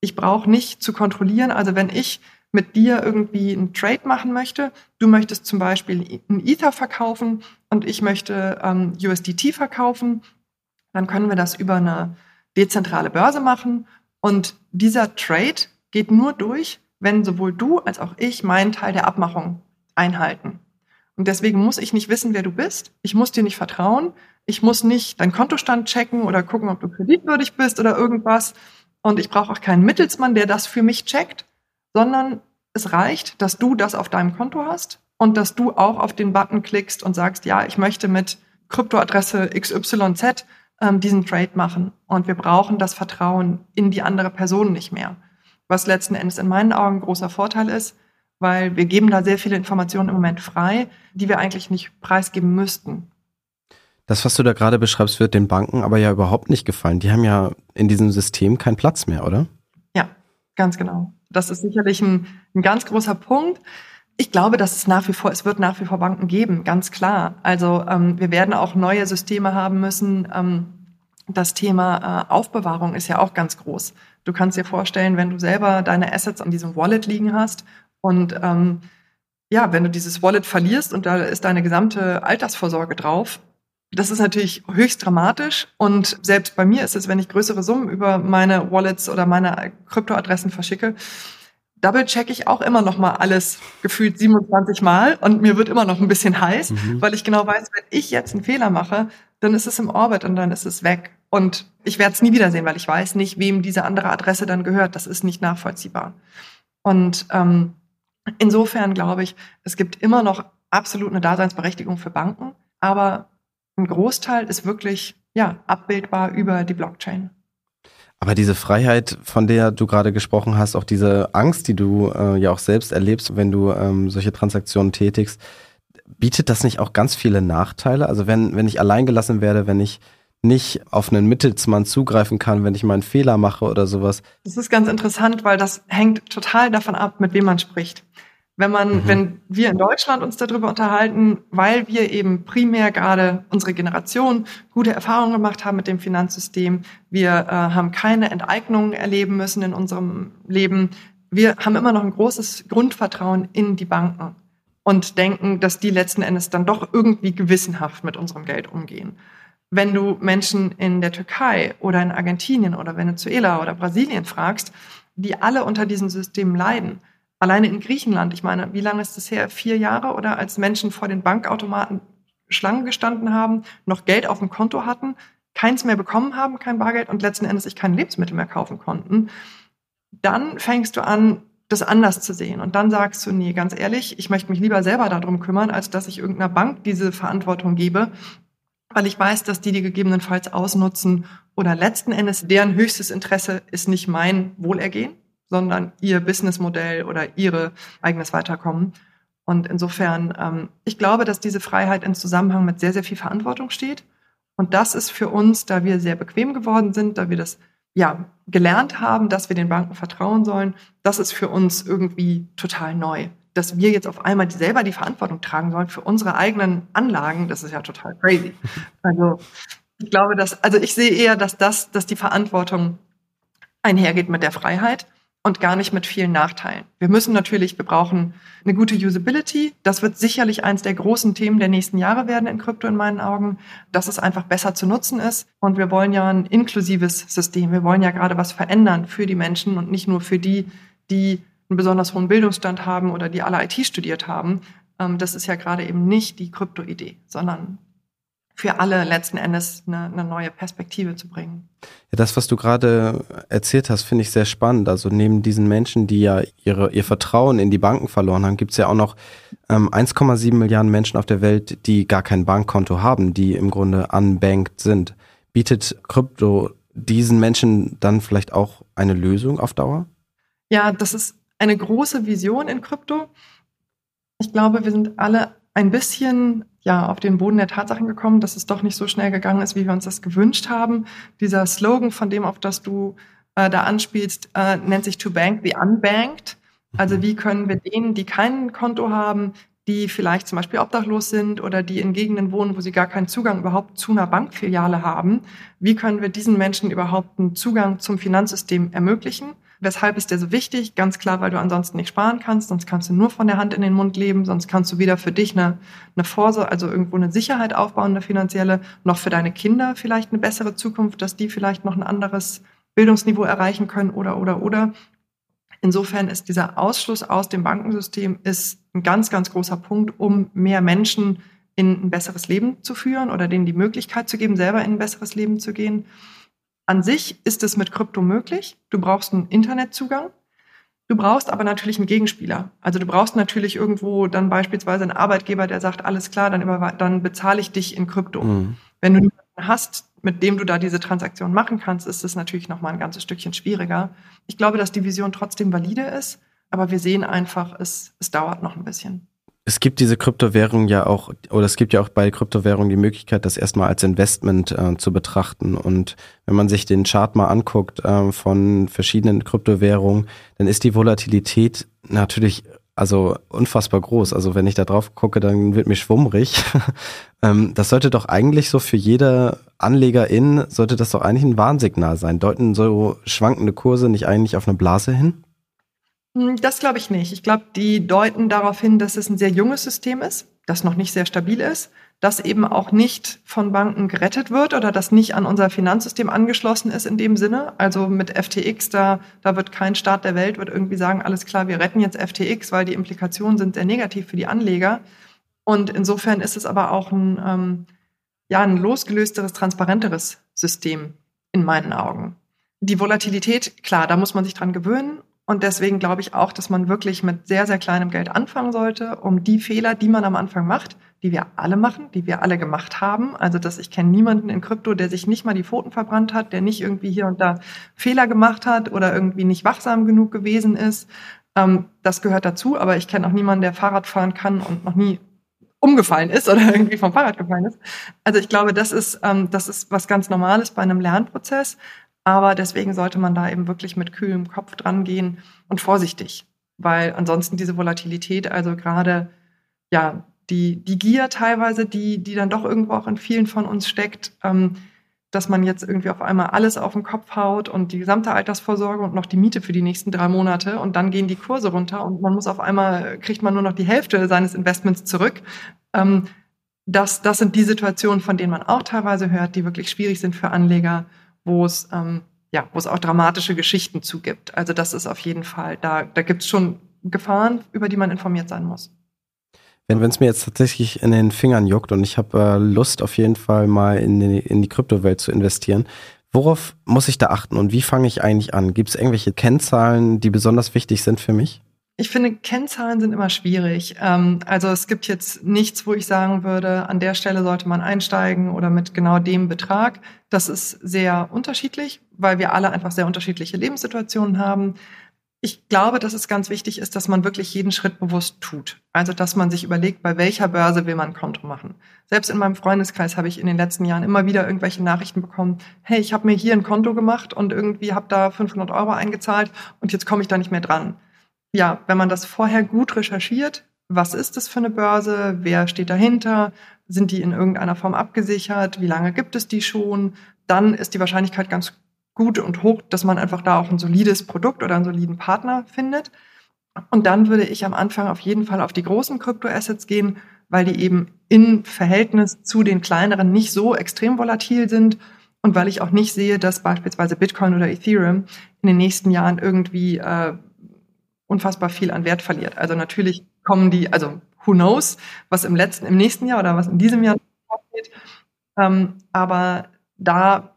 Ich brauche nicht zu kontrollieren. Also wenn ich mit dir irgendwie einen Trade machen möchte, du möchtest zum Beispiel ein Ether verkaufen und ich möchte ähm, USDT verkaufen, dann können wir das über eine dezentrale Börse machen. Und dieser Trade geht nur durch, wenn sowohl du als auch ich meinen Teil der Abmachung einhalten. Und deswegen muss ich nicht wissen, wer du bist. Ich muss dir nicht vertrauen. Ich muss nicht deinen Kontostand checken oder gucken, ob du kreditwürdig bist oder irgendwas. Und ich brauche auch keinen Mittelsmann, der das für mich checkt, sondern es reicht, dass du das auf deinem Konto hast und dass du auch auf den Button klickst und sagst, ja, ich möchte mit Kryptoadresse XYZ ähm, diesen Trade machen. Und wir brauchen das Vertrauen in die andere Person nicht mehr. Was letzten Endes in meinen Augen ein großer Vorteil ist, weil wir geben da sehr viele Informationen im Moment frei, die wir eigentlich nicht preisgeben müssten. Das, was du da gerade beschreibst, wird den Banken aber ja überhaupt nicht gefallen. Die haben ja in diesem System keinen Platz mehr, oder? Ja, ganz genau. Das ist sicherlich ein, ein ganz großer Punkt. Ich glaube, dass es nach wie vor, es wird nach wie vor Banken geben, ganz klar. Also ähm, wir werden auch neue Systeme haben müssen. Ähm, das Thema äh, Aufbewahrung ist ja auch ganz groß. Du kannst dir vorstellen, wenn du selber deine Assets an diesem Wallet liegen hast und ähm, ja, wenn du dieses Wallet verlierst und da ist deine gesamte Altersvorsorge drauf, das ist natürlich höchst dramatisch und selbst bei mir ist es, wenn ich größere Summen über meine Wallets oder meine Kryptoadressen verschicke, double check ich auch immer noch mal alles gefühlt 27 Mal und mir wird immer noch ein bisschen heiß, mhm. weil ich genau weiß, wenn ich jetzt einen Fehler mache, dann ist es im Orbit und dann ist es weg. Und ich werde es nie wiedersehen, weil ich weiß nicht, wem diese andere Adresse dann gehört. Das ist nicht nachvollziehbar. Und ähm, insofern glaube ich, es gibt immer noch absolut eine Daseinsberechtigung für Banken, aber ein Großteil ist wirklich ja abbildbar über die Blockchain. Aber diese Freiheit, von der du gerade gesprochen hast, auch diese Angst, die du äh, ja auch selbst erlebst, wenn du ähm, solche Transaktionen tätigst, bietet das nicht auch ganz viele Nachteile? Also wenn, wenn ich alleingelassen werde, wenn ich nicht auf einen Mittelsmann zugreifen kann, wenn ich mal einen Fehler mache oder sowas. Das ist ganz interessant, weil das hängt total davon ab, mit wem man spricht. Wenn man, mhm. wenn wir in Deutschland uns darüber unterhalten, weil wir eben primär gerade unsere Generation gute Erfahrungen gemacht haben mit dem Finanzsystem, wir äh, haben keine Enteignungen erleben müssen in unserem Leben, wir haben immer noch ein großes Grundvertrauen in die Banken und denken, dass die letzten Endes dann doch irgendwie gewissenhaft mit unserem Geld umgehen. Wenn du Menschen in der Türkei oder in Argentinien oder Venezuela oder Brasilien fragst, die alle unter diesen Systemen leiden, alleine in Griechenland, ich meine, wie lange ist das her? Vier Jahre oder als Menschen vor den Bankautomaten Schlangen gestanden haben, noch Geld auf dem Konto hatten, keins mehr bekommen haben, kein Bargeld und letzten Endes sich kein Lebensmittel mehr kaufen konnten, dann fängst du an, das anders zu sehen. Und dann sagst du, nee, ganz ehrlich, ich möchte mich lieber selber darum kümmern, als dass ich irgendeiner Bank diese Verantwortung gebe, weil ich weiß, dass die die gegebenenfalls ausnutzen oder letzten Endes deren höchstes Interesse ist nicht mein Wohlergehen, sondern ihr Businessmodell oder ihre eigenes Weiterkommen. Und insofern, ähm, ich glaube, dass diese Freiheit in Zusammenhang mit sehr, sehr viel Verantwortung steht. Und das ist für uns, da wir sehr bequem geworden sind, da wir das ja, gelernt haben, dass wir den Banken vertrauen sollen, das ist für uns irgendwie total neu. Dass wir jetzt auf einmal selber die Verantwortung tragen sollen für unsere eigenen Anlagen, das ist ja total crazy. <laughs> Also ich glaube, dass, also ich sehe eher, dass das, dass die Verantwortung einhergeht mit der Freiheit und gar nicht mit vielen Nachteilen. Wir müssen natürlich, wir brauchen eine gute Usability. Das wird sicherlich eins der großen Themen der nächsten Jahre werden in Krypto in meinen Augen, dass es einfach besser zu nutzen ist. Und wir wollen ja ein inklusives System. Wir wollen ja gerade was verändern für die Menschen und nicht nur für die, die einen besonders hohen Bildungsstand haben oder die alle IT studiert haben. Ähm, das ist ja gerade eben nicht die Krypto-Idee, sondern für alle letzten Endes eine, eine neue Perspektive zu bringen. Ja, das, was du gerade erzählt hast, finde ich sehr spannend. Also neben diesen Menschen, die ja ihre, ihr Vertrauen in die Banken verloren haben, gibt es ja auch noch ähm, 1,7 Milliarden Menschen auf der Welt, die gar kein Bankkonto haben, die im Grunde unbanked sind. Bietet Krypto diesen Menschen dann vielleicht auch eine Lösung auf Dauer? Ja, das ist eine große Vision in Krypto. Ich glaube, wir sind alle ein bisschen ja auf den Boden der Tatsachen gekommen, dass es doch nicht so schnell gegangen ist, wie wir uns das gewünscht haben. Dieser Slogan, von dem auf das du äh, da anspielst, äh, nennt sich To Bank the Unbanked. Also mhm. wie können wir denen, die kein Konto haben, die vielleicht zum Beispiel obdachlos sind oder die in Gegenden wohnen, wo sie gar keinen Zugang überhaupt zu einer Bankfiliale haben, wie können wir diesen Menschen überhaupt einen Zugang zum Finanzsystem ermöglichen? Weshalb ist der so wichtig? Ganz klar, weil du ansonsten nicht sparen kannst, sonst kannst du nur von der Hand in den Mund leben, sonst kannst du weder für dich eine, eine Vorsorge, also irgendwo eine Sicherheit aufbauen, eine finanzielle, noch für deine Kinder vielleicht eine bessere Zukunft, dass die vielleicht noch ein anderes Bildungsniveau erreichen können oder, oder, oder. Insofern ist dieser Ausschluss aus dem Bankensystem ist ein ganz, ganz großer Punkt, um mehr Menschen in ein besseres Leben zu führen oder denen die Möglichkeit zu geben, selber in ein besseres Leben zu gehen. An sich ist es mit Krypto möglich. Du brauchst einen Internetzugang. Du brauchst aber natürlich einen Gegenspieler. Also du brauchst natürlich irgendwo dann beispielsweise einen Arbeitgeber, der sagt, alles klar, dann, dann bezahle ich dich in Krypto. Mhm. Wenn du niemanden hast, mit dem du da diese Transaktion machen kannst, ist es natürlich noch mal ein ganzes Stückchen schwieriger. Ich glaube, dass die Vision trotzdem valide ist, aber wir sehen einfach, es, es dauert noch ein bisschen. Es gibt diese Kryptowährung ja auch, oder es gibt ja auch bei Kryptowährungen die Möglichkeit, das erstmal als Investment äh, zu betrachten. Und wenn man sich den Chart mal anguckt äh, von verschiedenen Kryptowährungen, dann ist die Volatilität natürlich also unfassbar groß. Also wenn ich da drauf gucke, dann wird mir schwummrig. <laughs> ähm, das sollte doch eigentlich so für jede Anlegerin, sollte das doch eigentlich ein Warnsignal sein. Deuten so schwankende Kurse nicht eigentlich auf eine Blase hin? Hm, das glaube ich nicht. Ich glaube, die deuten darauf hin, dass es ein sehr junges System ist, das noch nicht sehr stabil ist, das eben auch nicht von Banken gerettet wird oder das nicht an unser Finanzsystem angeschlossen ist in dem Sinne. Also mit FTX, da, da wird kein Staat der Welt wird irgendwie sagen, alles klar, wir retten jetzt FTX, weil die Implikationen sind sehr negativ für die Anleger. Und insofern ist es aber auch ein, ähm, ja, ein losgelösteres, transparenteres System in meinen Augen. Die Volatilität, klar, da muss man sich dran gewöhnen. Und deswegen glaube ich auch, dass man wirklich mit sehr, sehr kleinem Geld anfangen sollte, um die Fehler, die man am Anfang macht, die wir alle machen, die wir alle gemacht haben. Also, dass ich kenne niemanden in Krypto, der sich nicht mal die Pfoten verbrannt hat, der nicht irgendwie hier und da Fehler gemacht hat oder irgendwie nicht wachsam genug gewesen ist. Ähm, das gehört dazu, aber ich kenne auch niemanden, der Fahrrad fahren kann und noch nie umgefallen ist oder <laughs> irgendwie vom Fahrrad gefallen ist. Also ich glaube, das ist, ähm, das ist was ganz Normales bei einem Lernprozess. Aber deswegen sollte man da eben wirklich mit kühlem Kopf dran gehen und vorsichtig, weil ansonsten diese Volatilität, also gerade ja die, die Gier teilweise, die, die dann doch irgendwo auch in vielen von uns steckt, ähm, dass man jetzt irgendwie auf einmal alles auf den Kopf haut und die gesamte Altersvorsorge und noch die Miete für die nächsten drei Monate und dann gehen die Kurse runter und man muss auf einmal, kriegt man nur noch die Hälfte seines Investments zurück. Ähm, das, das sind die Situationen, von denen man auch teilweise hört, die wirklich schwierig sind für Anleger, wo es, ähm, ja, wo es auch dramatische Geschichten zugibt. Also das ist auf jeden Fall, da, da gibt es schon Gefahren, über die man informiert sein muss. Wenn es mir jetzt tatsächlich in den Fingern juckt und ich habe äh, Lust auf jeden Fall mal in die, in die Kryptowelt zu investieren, worauf muss ich da achten und wie fange ich eigentlich an? Gibt es irgendwelche Kennzahlen, die besonders wichtig sind für mich? Ich finde, Kennzahlen sind immer schwierig. Ähm, also es gibt jetzt nichts, wo ich sagen würde, an der Stelle sollte man einsteigen oder mit genau dem Betrag. Das ist sehr unterschiedlich, weil wir alle einfach sehr unterschiedliche Lebenssituationen haben ich glaube, dass es ganz wichtig ist, dass man wirklich jeden Schritt bewusst tut. Also, dass man sich überlegt, bei welcher Börse will man ein Konto machen. Selbst in meinem Freundeskreis habe ich in den letzten Jahren immer wieder irgendwelche Nachrichten bekommen. Hey, ich habe mir hier ein Konto gemacht und irgendwie habe da 500 Euro eingezahlt und jetzt komme ich da nicht mehr dran. Ja, wenn man das vorher gut recherchiert, was ist das für eine Börse? Wer steht dahinter? Sind die in irgendeiner Form abgesichert? Wie lange gibt es die schon? Dann ist die Wahrscheinlichkeit ganz gut und hoch, dass man einfach da auch ein solides Produkt oder einen soliden Partner findet. Und dann würde ich am Anfang auf jeden Fall auf die großen Kryptoassets gehen, weil die eben in Verhältnis zu den kleineren nicht so extrem volatil sind und weil ich auch nicht sehe, dass beispielsweise Bitcoin oder Ethereum in den nächsten Jahren irgendwie äh, unfassbar viel an Wert verliert. Also natürlich kommen die, also who knows, was im letzten, im nächsten Jahr oder was in diesem Jahr passiert. Ähm, aber da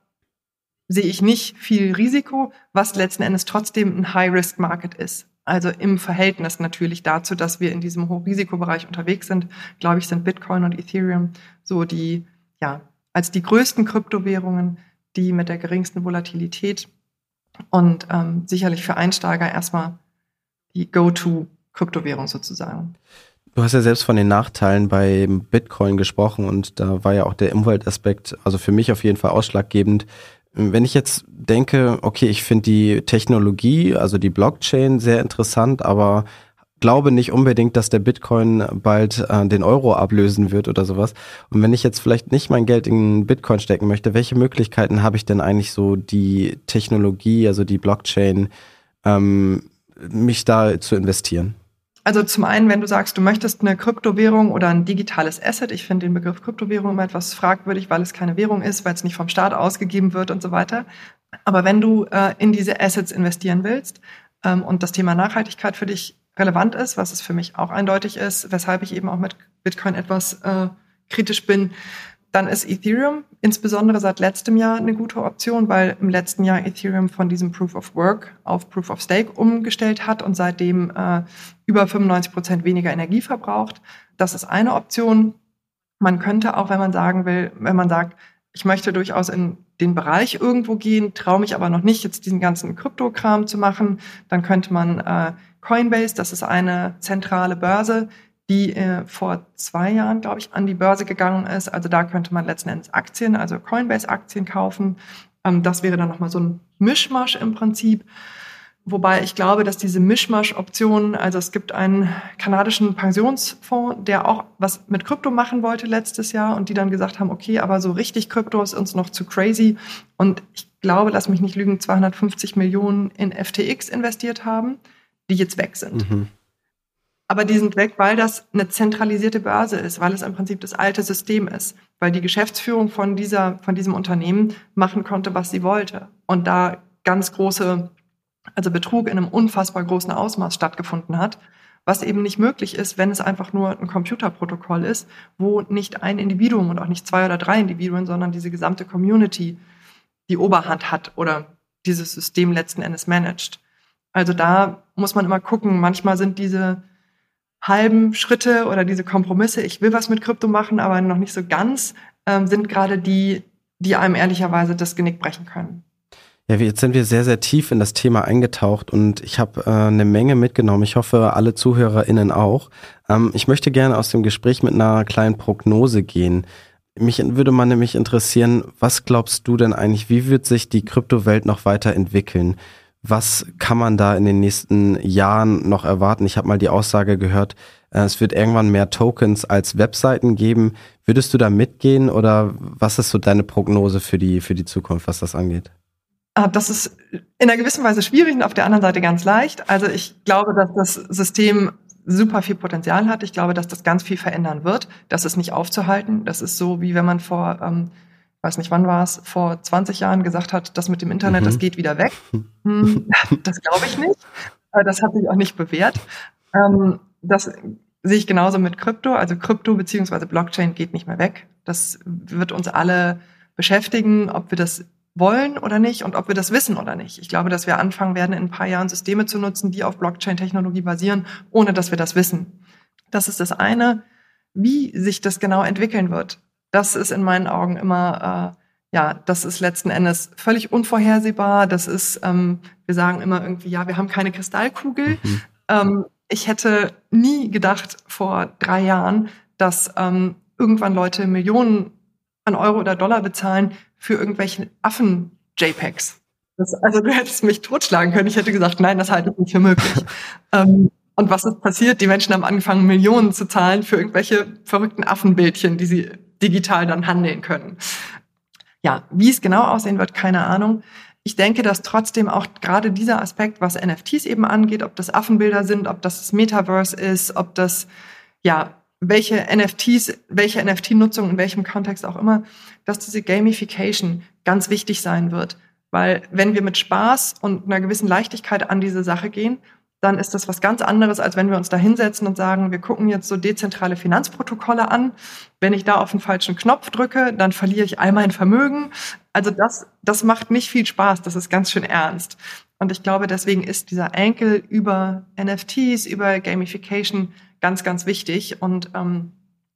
sehe ich nicht viel Risiko, was letzten Endes trotzdem ein High-Risk-Market ist. Also im Verhältnis natürlich dazu, dass wir in diesem Hochrisikobereich unterwegs sind, glaube ich, sind Bitcoin und Ethereum so die, ja, als die größten Kryptowährungen, die mit der geringsten Volatilität und ähm, sicherlich für Einsteiger erstmal die Go-To-Kryptowährung sozusagen. Du hast ja selbst von den Nachteilen bei Bitcoin gesprochen und da war ja auch der Umweltaspekt, also für mich auf jeden Fall ausschlaggebend. Wenn ich jetzt denke, okay, ich finde die Technologie, also die Blockchain sehr interessant, aber glaube nicht unbedingt, dass der Bitcoin bald äh, den Euro ablösen wird oder sowas. Und wenn ich jetzt vielleicht nicht mein Geld in Bitcoin stecken möchte, welche Möglichkeiten habe ich denn eigentlich so die Technologie, also die Blockchain, ähm, mich da zu investieren? Also zum einen, wenn du sagst, du möchtest eine Kryptowährung oder ein digitales Asset, ich finde den Begriff Kryptowährung immer etwas fragwürdig, weil es keine Währung ist, weil es nicht vom Staat ausgegeben wird und so weiter. Aber wenn du äh, in diese Assets investieren willst ähm, und das Thema Nachhaltigkeit für dich relevant ist, was es für mich auch eindeutig ist, weshalb ich eben auch mit Bitcoin etwas äh, kritisch bin, dann ist Ethereum insbesondere seit letztem Jahr eine gute Option, weil im letzten Jahr Ethereum von diesem Proof of Work auf Proof of Stake umgestellt hat und seitdem äh, über 95 Prozent weniger Energie verbraucht. Das ist eine Option. Man könnte auch, wenn man sagen will, wenn man sagt, ich möchte durchaus in den Bereich irgendwo gehen, traue mich aber noch nicht, jetzt diesen ganzen Kryptokram zu machen, dann könnte man äh, Coinbase, das ist eine zentrale Börse, die äh, vor zwei Jahren, glaube ich, an die Börse gegangen ist. Also da könnte man letzten Endes Aktien, also Coinbase-Aktien kaufen. Ähm, das wäre dann nochmal so ein Mischmasch im Prinzip. Wobei ich glaube, dass diese Mischmasch-Optionen, also es gibt einen kanadischen Pensionsfonds, der auch was mit Krypto machen wollte letztes Jahr und die dann gesagt haben, okay, aber so richtig Krypto ist uns noch zu crazy. Und ich glaube, lass mich nicht lügen, 250 Millionen in FTX investiert haben, die jetzt weg sind. Mhm. Aber die sind weg, weil das eine zentralisierte Börse ist, weil es im Prinzip das alte System ist, weil die Geschäftsführung von dieser, von diesem Unternehmen machen konnte, was sie wollte. Und da ganz große, also Betrug in einem unfassbar großen Ausmaß stattgefunden hat, was eben nicht möglich ist, wenn es einfach nur ein Computerprotokoll ist, wo nicht ein Individuum und auch nicht zwei oder drei Individuen, sondern diese gesamte Community die Oberhand hat oder dieses System letzten Endes managt. Also da muss man immer gucken, manchmal sind diese halben Schritte oder diese Kompromisse, ich will was mit Krypto machen, aber noch nicht so ganz, ähm, sind gerade die, die einem ehrlicherweise das Genick brechen können. Ja, jetzt sind wir sehr, sehr tief in das Thema eingetaucht und ich habe äh, eine Menge mitgenommen. Ich hoffe, alle ZuhörerInnen auch. Ähm, ich möchte gerne aus dem Gespräch mit einer kleinen Prognose gehen. Mich würde man nämlich interessieren, was glaubst du denn eigentlich, wie wird sich die Kryptowelt noch weiterentwickeln? Was kann man da in den nächsten Jahren noch erwarten? Ich habe mal die Aussage gehört, äh, es wird irgendwann mehr Tokens als Webseiten geben. Würdest du da mitgehen oder was ist so deine Prognose für die, für die Zukunft, was das angeht? Ah, das ist in einer gewissen Weise schwierig und auf der anderen Seite ganz leicht. Also ich glaube, dass das System super viel Potenzial hat. Ich glaube, dass das ganz viel verändern wird. Das ist nicht aufzuhalten. Das ist so, wie wenn man vor ähm, weiß nicht, wann war es, vor 20 Jahren gesagt hat, das mit dem Internet, mhm. das geht wieder weg. <laughs> Hm, das glaube ich nicht. Das hat sich auch nicht bewährt. Ähm, das sehe ich genauso mit Krypto. Also Krypto beziehungsweise Blockchain geht nicht mehr weg. Das wird uns alle beschäftigen, ob wir das wollen oder nicht und ob wir das wissen oder nicht. Ich glaube, dass wir anfangen werden, in ein paar Jahren Systeme zu nutzen, die auf Blockchain-Technologie basieren, ohne dass wir das wissen. Das ist das eine. Wie sich das genau entwickeln wird, das ist in meinen Augen immer, äh, ja, das ist letzten Endes völlig unvorhersehbar. Das ist, ähm, wir sagen immer irgendwie, ja, wir haben keine Kristallkugel. Mhm. Ähm, ich hätte nie gedacht vor drei Jahren, dass ähm, irgendwann Leute Millionen an Euro oder Dollar bezahlen für irgendwelche Affen-JPEGs. Also du hättest mich totschlagen können. Ich hätte gesagt, nein, das halte ich nicht für möglich. <laughs> ähm, und was ist passiert? Die Menschen haben angefangen, Millionen zu zahlen für irgendwelche verrückten Affenbildchen, die sie digital dann handeln können. Ja, wie es genau aussehen wird, keine Ahnung. Ich denke, dass trotzdem auch gerade dieser Aspekt, was NFTs eben angeht, ob das Affenbilder sind, ob das das Metaverse ist, ob das, ja, welche NFTs, welche NFT-Nutzung in welchem Kontext auch immer, dass diese Gamification ganz wichtig sein wird. Weil wenn wir mit Spaß und einer gewissen Leichtigkeit an diese Sache gehen, dann ist das was ganz anderes, als wenn wir uns da hinsetzen und sagen, wir gucken jetzt so dezentrale Finanzprotokolle an. Wenn ich da auf den falschen Knopf drücke, dann verliere ich all mein Vermögen. Also das, das macht nicht viel Spaß, das ist ganz schön ernst. Und ich glaube, deswegen ist dieser Enkel über NFTs, über Gamification ganz, ganz wichtig. Und ähm,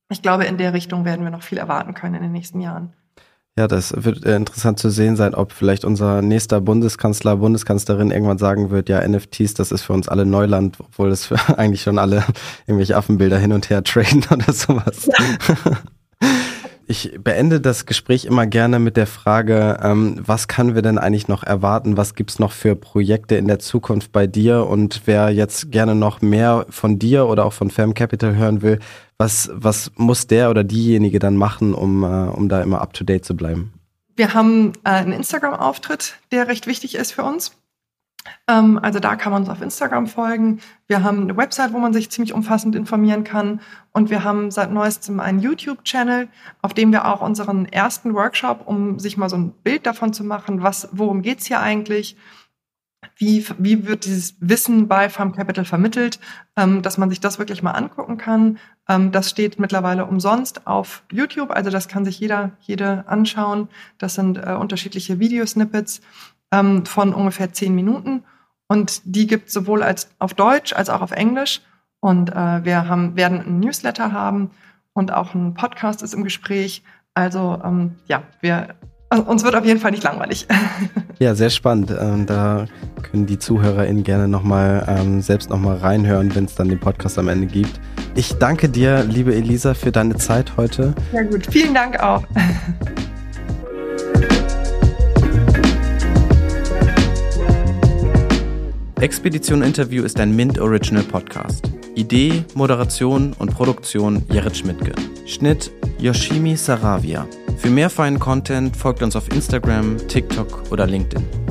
ich glaube, in der Richtung werden wir noch viel erwarten können in den nächsten Jahren. Ja, das wird äh, interessant zu sehen sein, ob vielleicht unser nächster Bundeskanzler, Bundeskanzlerin irgendwann sagen wird, ja, NFTs, das ist für uns alle Neuland, obwohl das <laughs> eigentlich schon alle irgendwelche Affenbilder hin und her traden <laughs> oder sowas. Ja. <laughs> Ich beende das Gespräch immer gerne mit der Frage, ähm, was können wir denn eigentlich noch erwarten? Was gibt's noch für Projekte in der Zukunft bei dir? Und wer jetzt gerne noch mehr von dir oder auch von Fam Capital hören will, was, was muss der oder diejenige dann machen, um, äh, um da immer up-to-date zu bleiben? Wir haben äh, einen Instagram-Auftritt, der recht wichtig ist für uns. Ähm, also da kann man uns auf Instagram folgen. Wir haben eine Website, wo man sich ziemlich umfassend informieren kann. Und wir haben seit neuestem einen YouTube-Channel, auf dem wir auch unseren ersten Workshop, um sich mal so ein Bild davon zu machen, was, worum geht's hier eigentlich, wie, wie wird dieses Wissen bei Farm Capital vermittelt, ähm, dass man sich das wirklich mal angucken kann. Ähm, das steht mittlerweile umsonst auf YouTube, also das kann sich jeder, jede anschauen. Das sind äh, unterschiedliche Videosnippets ähm, von ungefähr zehn Minuten. Und die gibt es sowohl als auf Deutsch als auch auf Englisch. Und äh, wir haben, werden einen Newsletter haben und auch ein Podcast ist im Gespräch. Also ähm, ja, wir, uns wird auf jeden Fall nicht langweilig. <laughs> Ja, sehr spannend. Ähm, da können die ZuhörerInnen gerne nochmal ähm, selbst nochmal reinhören, wenn es dann den Podcast am Ende gibt. Ich danke dir, liebe Elisa, für deine Zeit heute. Sehr gut. Vielen Dank auch. Expedition Interview ist ein Mint Original Podcast. Idee, Moderation und Produktion Jared Schmidtke. Schnitt Yoshimi Saravia. Für mehr feinen Content folgt uns auf Instagram, TikTok oder LinkedIn.